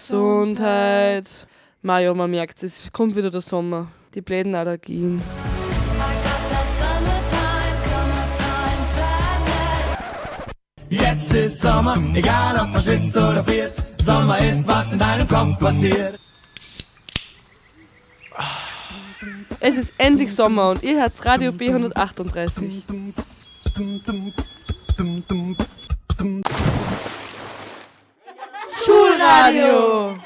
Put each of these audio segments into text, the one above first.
Gesundheit. Maja, man merkt es, kommt wieder der Sommer. Die bläden Allergien. Jetzt ist Sommer, egal ob man schwitzt oder friert. Sommer ist, was in deinem Kopf passiert. Es ist endlich Sommer und ihr hört Radio B138. Schulradio!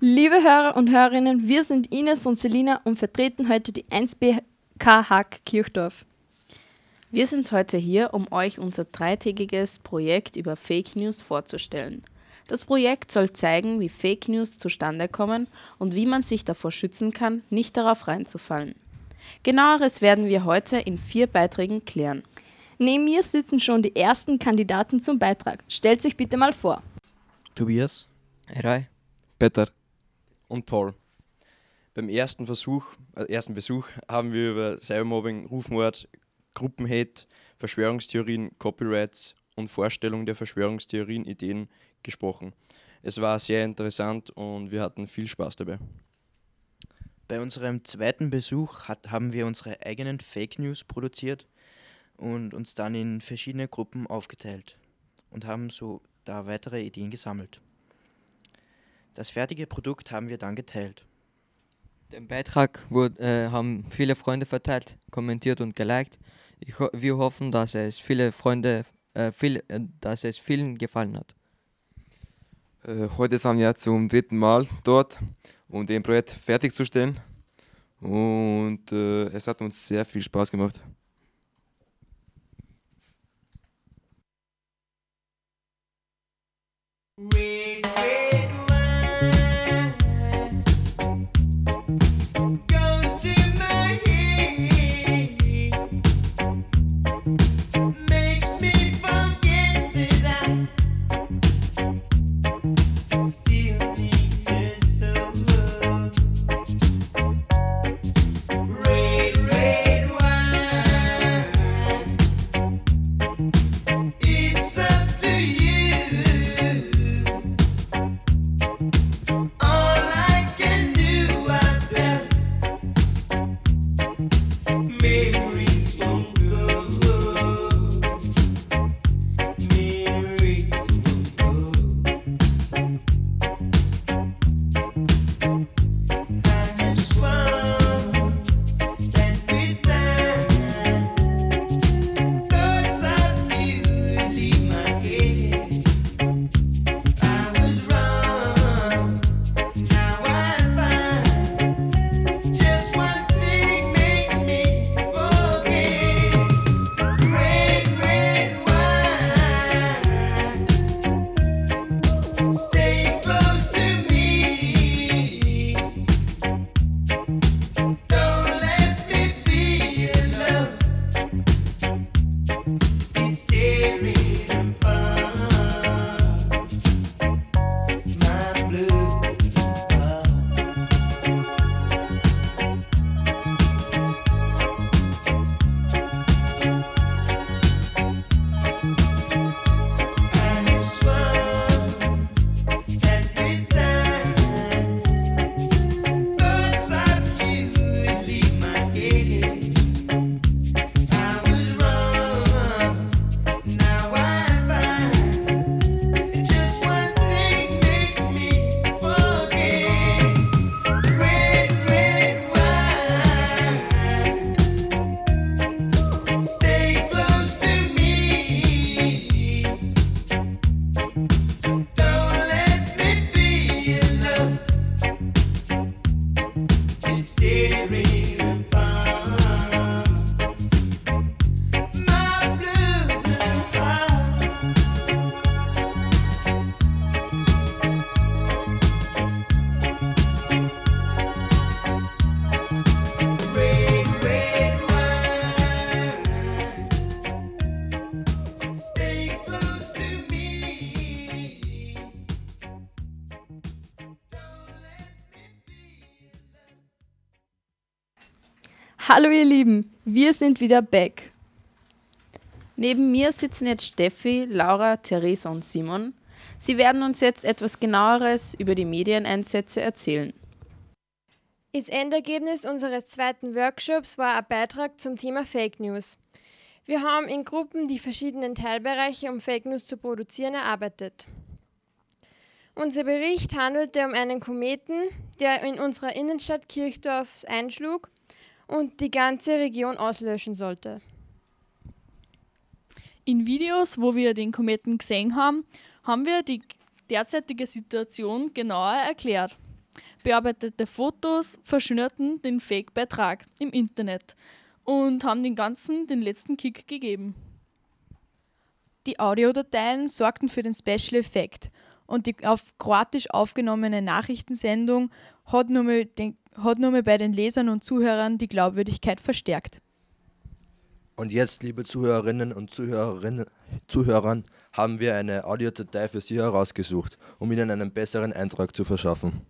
Liebe Hörer und Hörerinnen, wir sind Ines und Selina und vertreten heute die 1B Hack Kirchdorf. Wir sind heute hier, um euch unser dreitägiges Projekt über Fake News vorzustellen. Das Projekt soll zeigen, wie Fake News zustande kommen und wie man sich davor schützen kann, nicht darauf reinzufallen. Genaueres werden wir heute in vier Beiträgen klären. Neben mir sitzen schon die ersten Kandidaten zum Beitrag. Stellt euch bitte mal vor. Tobias, Rai. Peter, und Paul. Beim ersten Versuch, äh, ersten Besuch haben wir über Cybermobbing, Rufmord, Gruppenhate, Verschwörungstheorien, Copyrights und Vorstellung der Verschwörungstheorien, Ideen gesprochen. Es war sehr interessant und wir hatten viel Spaß dabei. bei unserem zweiten Besuch hat, haben wir unsere eigenen Fake News produziert und uns dann in verschiedene Gruppen aufgeteilt und haben so da weitere Ideen gesammelt. Das fertige Produkt haben wir dann geteilt. Den Beitrag wurde, äh, haben viele Freunde verteilt, kommentiert und geliked. Ich ho wir hoffen, dass es viele Freunde, äh, viel, äh, dass es vielen gefallen hat. Äh, heute sind wir zum dritten Mal dort, um den Projekt fertigzustellen. Und äh, es hat uns sehr viel Spaß gemacht. Hallo ihr Lieben, wir sind wieder back. Neben mir sitzen jetzt Steffi, Laura, Theresa und Simon. Sie werden uns jetzt etwas genaueres über die Medieneinsätze erzählen. Das Endergebnis unseres zweiten Workshops war ein Beitrag zum Thema Fake News. Wir haben in Gruppen die verschiedenen Teilbereiche, um Fake News zu produzieren, erarbeitet. Unser Bericht handelte um einen Kometen, der in unserer Innenstadt Kirchdorfs einschlug und die ganze Region auslöschen sollte. In Videos, wo wir den Kometen gesehen haben, haben wir die derzeitige Situation genauer erklärt. Bearbeitete Fotos verschönerten den Fake-Beitrag im Internet und haben den Ganzen den letzten Kick gegeben. Die Audiodateien sorgten für den Special Effekt und die auf Kroatisch aufgenommene Nachrichtensendung hat nur, mal den, hat nur mal bei den Lesern und Zuhörern die Glaubwürdigkeit verstärkt. Und jetzt, liebe Zuhörerinnen und Zuhörerinnen, Zuhörern, haben wir eine Audiodatei für Sie herausgesucht, um Ihnen einen besseren Eindruck zu verschaffen.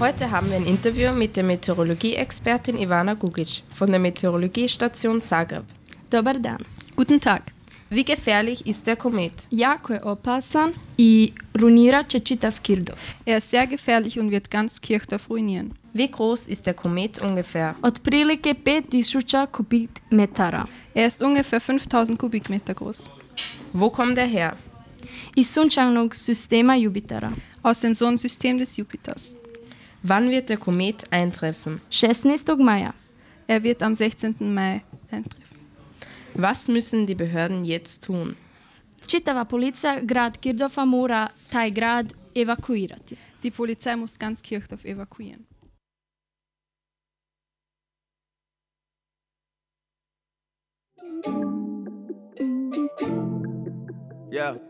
Heute haben wir ein Interview mit der Meteorologie-Expertin Ivana Gugic von der Meteorologiestation Zagreb. Dobar dan. Guten Tag. Wie gefährlich ist der Komet? Jako je opasan i runira će čitav Kirdov. Er ist sehr gefährlich und wird ganz Kirchdorf ruinieren. Wie groß ist der Komet ungefähr? Otprilike 5000 kubikmetara. Er ist ungefähr 5000 Kubikmeter groß. Wo kommt er her? Iz sunčanog sistema Jupitera. Aus dem Sonnensystem des Jupiters. Wann wird der Komet eintreffen? 16. maja. Er wird am 16. Mai eintreffen. Was müssen die Behörden jetzt tun? Čitava policija grad Kirdova mora taj grad evakuirati. Die Polizei muss ganz Kirchdorf evakuieren. Yeah.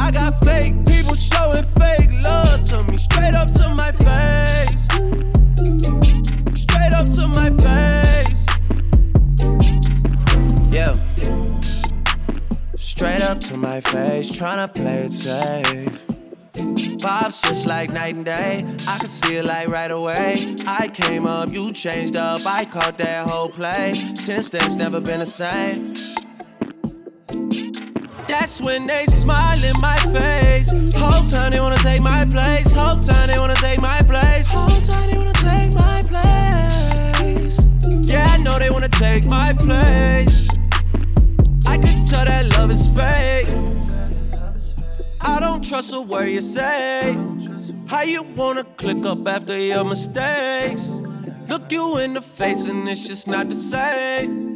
I got fake people showing fake love to me. Straight up to my face. Straight up to my face. Yeah. Straight up to my face, tryna play it safe. Vibe switch like night and day. I can see it like right away. I came up, you changed up. I caught that whole play. Since then, it's never been the same. That's when they smile in my face. Whole time they wanna take my place. Whole time they wanna take my place. Whole time they wanna take my place. Yeah, I know they wanna take my place. I can tell that love is fake. I don't trust a word you say. How you wanna click up after your mistakes? Look you in the face and it's just not the same.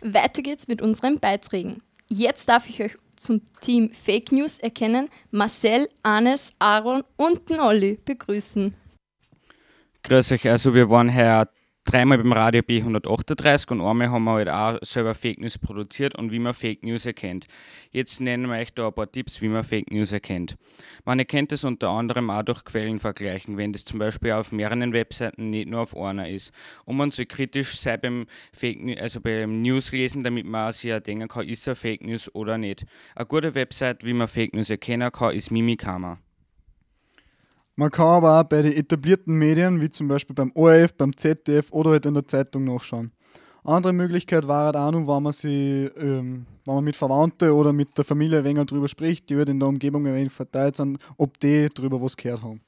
Weiter geht's mit unseren Beiträgen. Jetzt darf ich euch zum Team Fake News erkennen, Marcel, Anes, Aaron und den Olli begrüßen. Grüß euch, also wir waren her dreimal beim Radio B138 und einmal haben wir halt auch selber Fake News produziert und wie man Fake News erkennt. Jetzt nennen wir euch da ein paar Tipps, wie man Fake News erkennt. Man erkennt es unter anderem auch durch Quellenvergleichen, wenn das zum Beispiel auf mehreren Webseiten nicht nur auf einer ist. Und man soll kritisch sein beim Fake also beim News lesen, damit man sich auch denken kann, ist er Fake News oder nicht. Eine gute Website, wie man Fake News erkennen kann, ist Mimikama. Man kann aber auch bei den etablierten Medien, wie zum Beispiel beim ORF, beim ZDF oder halt in der Zeitung nachschauen. Andere Möglichkeit war halt auch noch, wenn man, sie, ähm, wenn man mit Verwandten oder mit der Familie ein wenig drüber spricht, die halt in der Umgebung ein wenig verteilt sind, ob die drüber was gehört haben.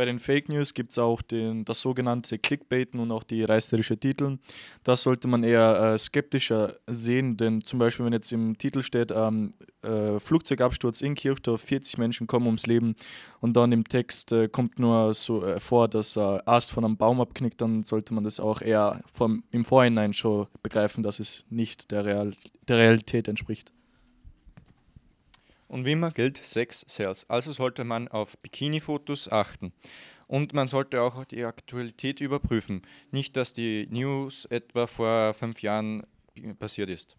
Bei den Fake News gibt es auch den, das sogenannte Clickbaiten und auch die reißerische Titel. Das sollte man eher äh, skeptischer sehen, denn zum Beispiel, wenn jetzt im Titel steht, ähm, äh, Flugzeugabsturz in Kirchdorf, 40 Menschen kommen ums Leben und dann im Text äh, kommt nur so äh, vor, dass äh, Ast von einem Baum abknickt, dann sollte man das auch eher vom, im Vorhinein schon begreifen, dass es nicht der, Real, der Realität entspricht. Und wie immer gilt Sex sells. Also sollte man auf Bikini-Fotos achten. Und man sollte auch die Aktualität überprüfen. Nicht, dass die News etwa vor fünf Jahren passiert ist.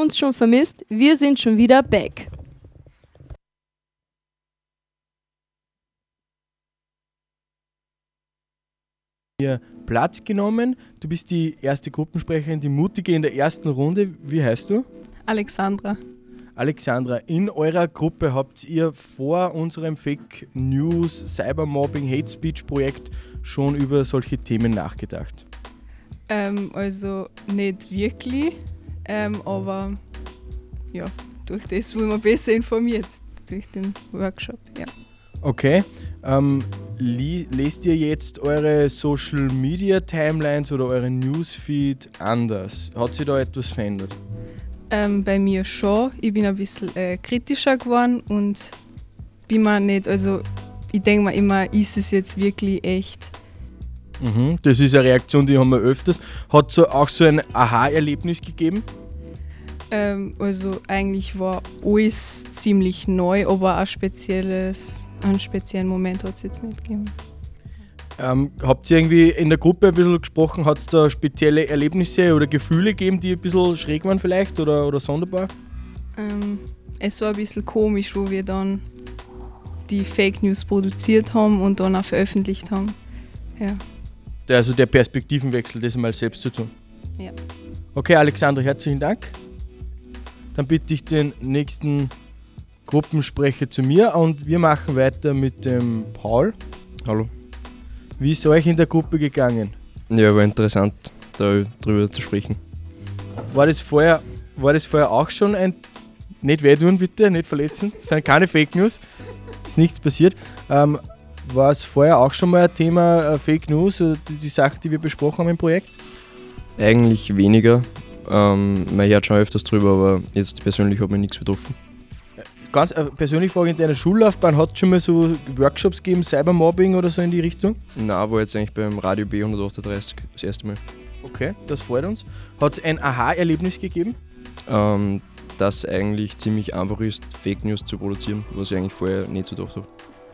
Uns schon vermisst? Wir sind schon wieder back. Hier Platz genommen. Du bist die erste Gruppensprecherin, die mutige in der ersten Runde. Wie heißt du? Alexandra. Alexandra, in eurer Gruppe habt ihr vor unserem Fake News, Cybermobbing, Hate Speech Projekt schon über solche Themen nachgedacht? Ähm, also nicht wirklich, ähm, aber ja, durch das wurden wir besser informiert, durch den Workshop, ja. Okay. Ähm, lest ihr jetzt eure Social Media Timelines oder euren Newsfeed anders? Hat sich da etwas verändert? Ähm, bei mir schon. Ich bin ein bisschen äh, kritischer geworden und bin mir nicht, also ich denke mir immer, ist es jetzt wirklich echt? Mhm. Das ist eine Reaktion, die haben wir öfters. Hat so auch so ein Aha-Erlebnis gegeben? Ähm, also eigentlich war alles ziemlich neu, aber ein spezielles, einen speziellen Moment hat es jetzt nicht gegeben. Ähm, habt ihr irgendwie in der Gruppe ein bisschen gesprochen? Hat es da spezielle Erlebnisse oder Gefühle gegeben, die ein bisschen schräg waren vielleicht oder, oder sonderbar? Ähm, es war ein bisschen komisch, wo wir dann die Fake News produziert haben und dann auch veröffentlicht haben. Ja. Also der Perspektivenwechsel, das mal selbst zu tun. Ja. Okay, Alexander, herzlichen Dank. Dann bitte ich den nächsten Gruppensprecher zu mir und wir machen weiter mit dem Paul. Hallo. Wie ist euch in der Gruppe gegangen? Ja, war interessant, darüber zu sprechen. War das vorher, war das vorher auch schon ein. Nicht wehtun bitte, nicht verletzen. Das sind keine Fake News. Ist nichts passiert. Ähm, war es vorher auch schon mal ein Thema äh, Fake News, äh, die, die Sachen, die wir besprochen haben im Projekt? Eigentlich weniger. Ähm, man hört schon öfters drüber, aber jetzt persönlich hat mich nichts betroffen. Ganz äh, persönlich frage in deiner Schullaufbahn, hat es schon mal so Workshops gegeben, Cybermobbing oder so in die Richtung? Na, war jetzt eigentlich beim Radio B138 das erste Mal. Okay, das freut uns. Hat es ein Aha-Erlebnis gegeben? Ähm, dass eigentlich ziemlich einfach ist, Fake News zu produzieren, was ich eigentlich vorher nicht so gedacht habe.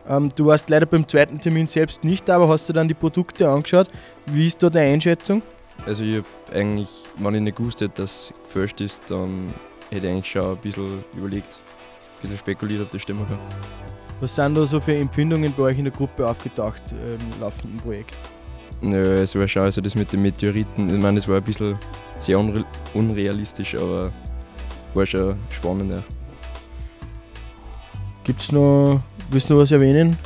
Ähm, du warst leider beim zweiten Termin selbst nicht da, aber hast du dann die Produkte angeschaut. Wie ist da deine Einschätzung? Also ich habe eigentlich, wenn ich nicht gewusst hätte, dass es gefälscht ist, dann hätte ich eigentlich schon ein bisschen überlegt, ein bisschen spekuliert, ob das stimmen kann. Was sind da so für Empfindungen bei euch in der Gruppe aufgetaucht im laufenden Projekt? Nö, es war schon, also das mit den Meteoriten, ich meine, das war ein bisschen sehr unre unrealistisch, aber war schon spannend, ja. Gibt's noch, willst du noch was erwähnen?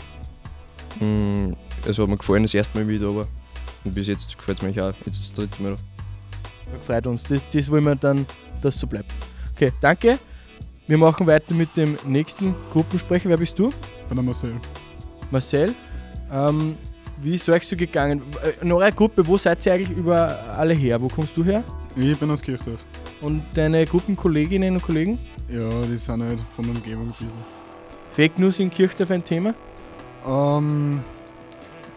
Mm, Es hat mir gefallen, das erste Mal wieder, aber und bis jetzt gefällt es mir auch, jetzt das dritte Mal. Freut uns. Das, das wollen wir dann, dass so bleibt. Okay, danke. Wir machen weiter mit dem nächsten Gruppensprecher. Wer bist du? Ich bin der Marcel. Marcel. Ähm, wie ist es euch so gegangen? Äh, In eurer Gruppe, wo seid ihr eigentlich über alle her? Wo kommst du her? Ich bin aus Kirchdorf. Und deine Gruppenkolleginnen und Kollegen? Ja, die sind halt von der Umgebung ein bisschen. Fake News in Kirchdorf ein Thema? Ähm,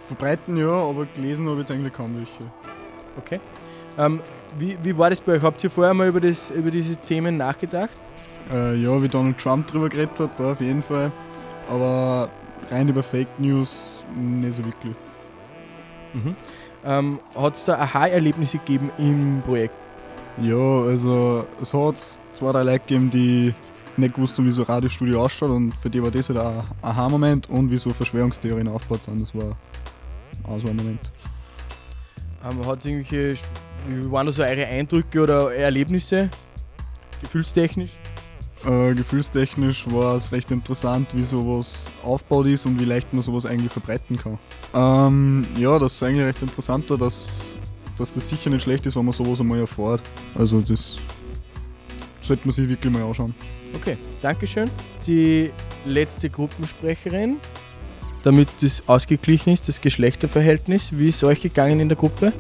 verbreiten ja, aber gelesen habe ich jetzt eigentlich kaum welche. Okay. Ähm, wie, wie war das bei euch? Habt ihr vorher mal über, das, über diese Themen nachgedacht? Äh, ja, wie Donald Trump drüber geredet hat, da auf jeden Fall. Aber rein über Fake News nicht so wirklich. Mhm. Ähm, hat es da Aha-Erlebnisse gegeben im Projekt? Ja, also es hat zwei, drei Leute gegeben, die nicht gewusst haben, wie so ein Radiostudio ausschaut und für die war das halt ein Aha-Moment und wie so Verschwörungstheorien aufgebaut sind. Das war auch so ein Moment. Hat irgendwelche, wie waren da so eure Eindrücke oder Erlebnisse? Gefühlstechnisch? Äh, gefühlstechnisch war es recht interessant, wie sowas aufgebaut ist und wie leicht man sowas eigentlich verbreiten kann. Ähm, ja, das ist eigentlich recht interessant dass, dass das sicher nicht schlecht ist, wenn man sowas einmal erfährt. Also das sollte man sich wirklich mal anschauen. Okay, Dankeschön. Die letzte Gruppensprecherin, damit das ausgeglichen ist, das Geschlechterverhältnis. Wie ist es euch gegangen in der Gruppe?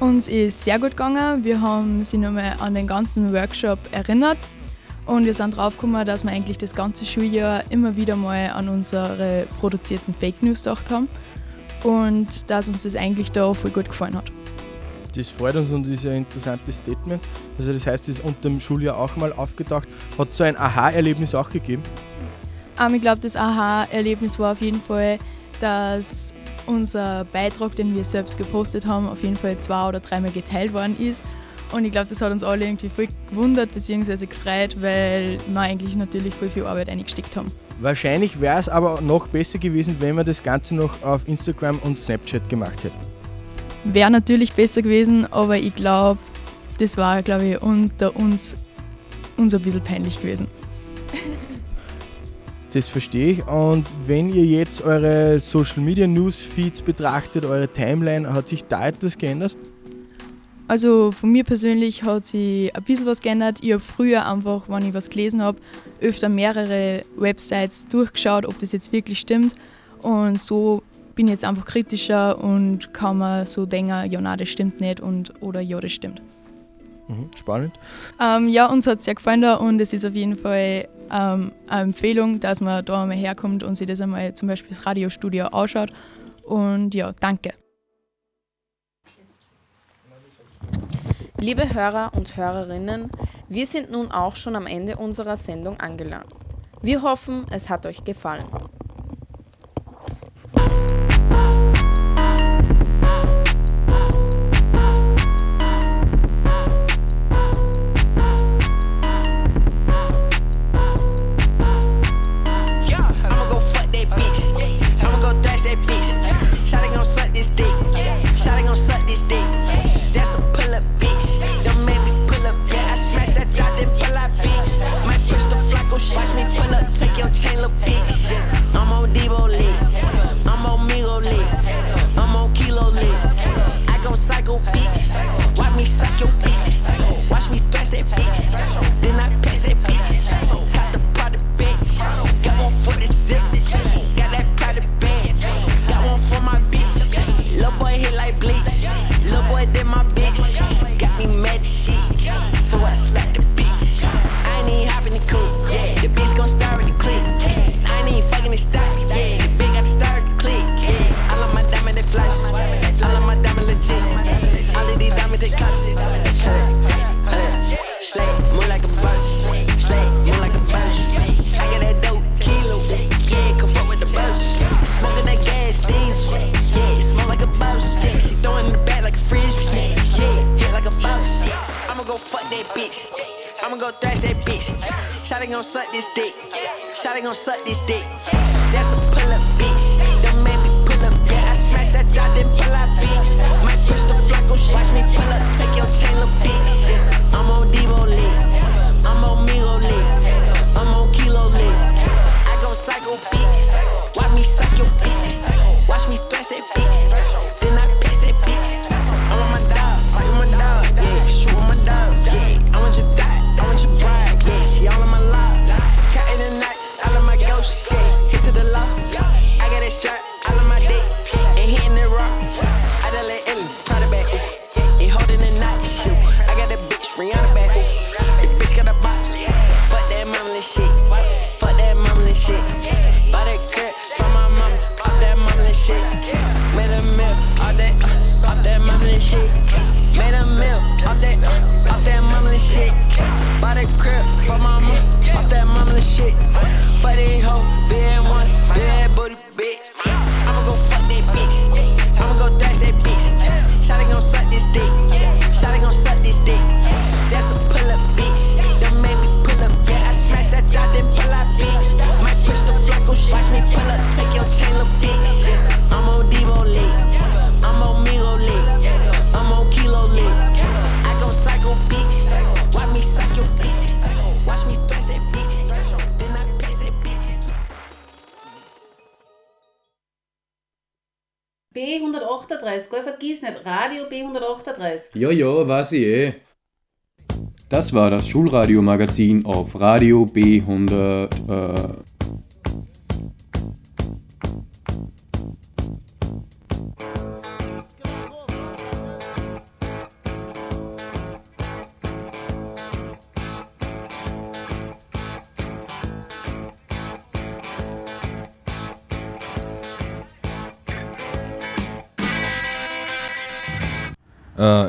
Uns ist sehr gut gegangen. Wir haben sie nochmal an den ganzen Workshop erinnert und wir sind draufgekommen, dass wir eigentlich das ganze Schuljahr immer wieder mal an unsere produzierten Fake News gedacht haben und dass uns das eigentlich da voll gut gefallen hat. Das freut uns und ist ein interessantes Statement. Also das heißt, es ist unter dem Schuljahr auch mal aufgetaucht. Hat so ein Aha-Erlebnis auch gegeben? Ähm, ich glaube, das Aha-Erlebnis war auf jeden Fall, dass unser Beitrag, den wir selbst gepostet haben, auf jeden Fall zwei oder dreimal geteilt worden ist Und ich glaube, das hat uns alle irgendwie voll gewundert bzw. gefreut, weil wir eigentlich natürlich voll viel Arbeit eingesteckt haben. Wahrscheinlich wäre es aber noch besser gewesen, wenn wir das Ganze noch auf Instagram und Snapchat gemacht hätten. Wäre natürlich besser gewesen, aber ich glaube, das war, glaube ich, unter uns, uns ein bisschen peinlich gewesen. Das verstehe ich. Und wenn ihr jetzt eure Social Media Newsfeeds betrachtet, eure Timeline, hat sich da etwas geändert? Also von mir persönlich hat sich ein bisschen was geändert. Ich habe früher einfach, wenn ich was gelesen habe, öfter mehrere Websites durchgeschaut, ob das jetzt wirklich stimmt. Und so bin ich jetzt einfach kritischer und kann mir so denken, ja, nein, das stimmt nicht und oder ja, das stimmt. Mhm, spannend. Ähm, ja, uns hat es sehr gefallen da und es ist auf jeden Fall ähm, eine Empfehlung, dass man da einmal herkommt und sich das einmal zum Beispiel das Radiostudio anschaut. Und ja, danke. Liebe Hörer und Hörerinnen, wir sind nun auch schon am Ende unserer Sendung angelangt. Wir hoffen, es hat euch gefallen. Shotty gon' suck this dick. Shotty gon' suck this dick. That's a pull up bitch. Don't make me pull up. Yeah, I smash that dot then pull out bitch. Might push the flacco shit. Watch me pull up, take your chain, little bitch. I'm on Debo lit. I'm on Migo lit. I'm on Kilo lit. I go psycho bitch. Watch me suck your bitch. Watch me thrash that bitch. Then B138, gell, vergiss nicht, Radio B138. Ja, ja, weiß ich eh. Das war das Schulradio-Magazin auf Radio B100. Äh,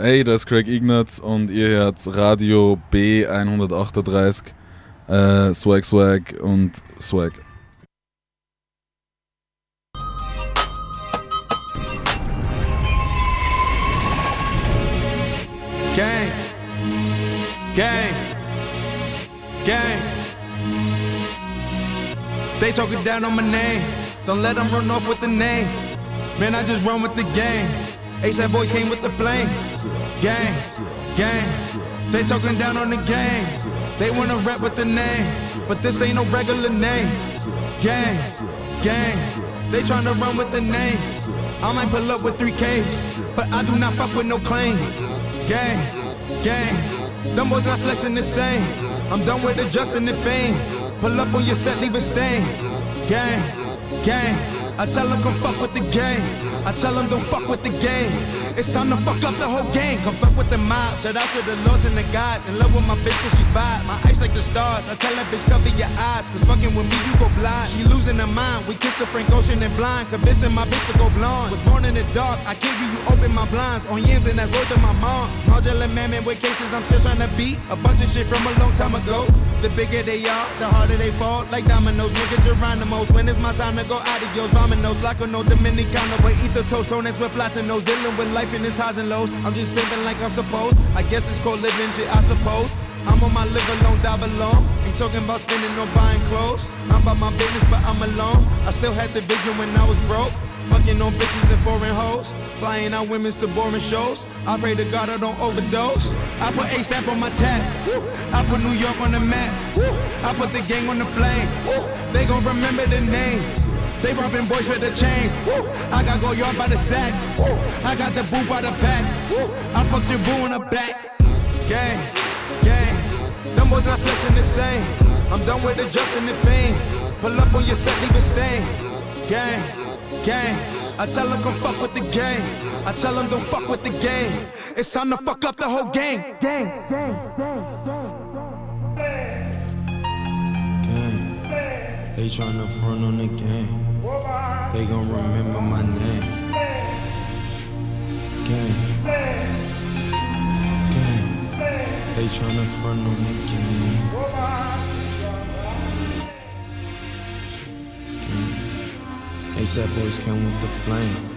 Hey, das ist Craig Ignatz und ihr hört Radio B138. Äh, swag, Swag und Swag. Gang, Gang. Gang. They talking down on my name. Don't let them run off with the name. Man, I just run with the game. ASAP boys came with the flame. Gang. Gang. They talking down on the game. They wanna rap with the name. But this ain't no regular name. Gang. Gang. They tryna run with the name. I might pull up with 3Ks. But I do not fuck with no claim. Gang. Gang. Them boys not flexing the same. I'm done with adjusting the fame. Pull up on your set, leave a stain. Gang, gang. I tell them come fuck with the game. I tell them don't fuck with the game. It's time to fuck up the whole gang. Come fuck with the mob. Shout out to the lords and the gods. In love with my bitch cause she bad. My eyes like the stars. I tell that bitch cover your eyes. Cause fucking with me you go blind. She losing her mind. We kissed the Frank Ocean and blind. Convincing my bitch to go blonde. Was born in the dark. I give you, you open my blinds. On yams and that's word to my mom. Modular man with cases I'm still trying to beat. A bunch of shit from a long time ago. The bigger they are, the harder they fall. Like dominoes, nigga Geronimo's. When it's my time to go adios. Those like no Dominicano. But eat the toast, on with platinos. Dealing with life in its highs and lows. I'm just living like I'm supposed. I guess it's called living shit, I suppose. I'm on my live alone, die alone. Ain't talking about spending or buying clothes. I'm about my business, but I'm alone. I still had the vision when I was broke. Fucking on bitches and foreign hoes. Flying out women's to boring shows. I pray to God I don't overdose. I put ASAP on my tap. I put New York on the map. I put the gang on the flame. They gon' remember the name. They robbing boys with the chain. Woo. I got go yard by the sack. Woo. I got the boo by the pack. Woo. I fucked your boo in the back. Gang, gang. Them boys not flexing the same. I'm done with adjusting the fame. Pull up on your set, leave a stain. Gang, gang. I tell them come fuck with the game. I tell them don't fuck with the game. It's time to fuck up the whole game. Gang, gang, gang, They tryna front on the game. They gon' remember my name. Gang. Gang. They tryna front on the game. Gang. ASAP boys come with the flame.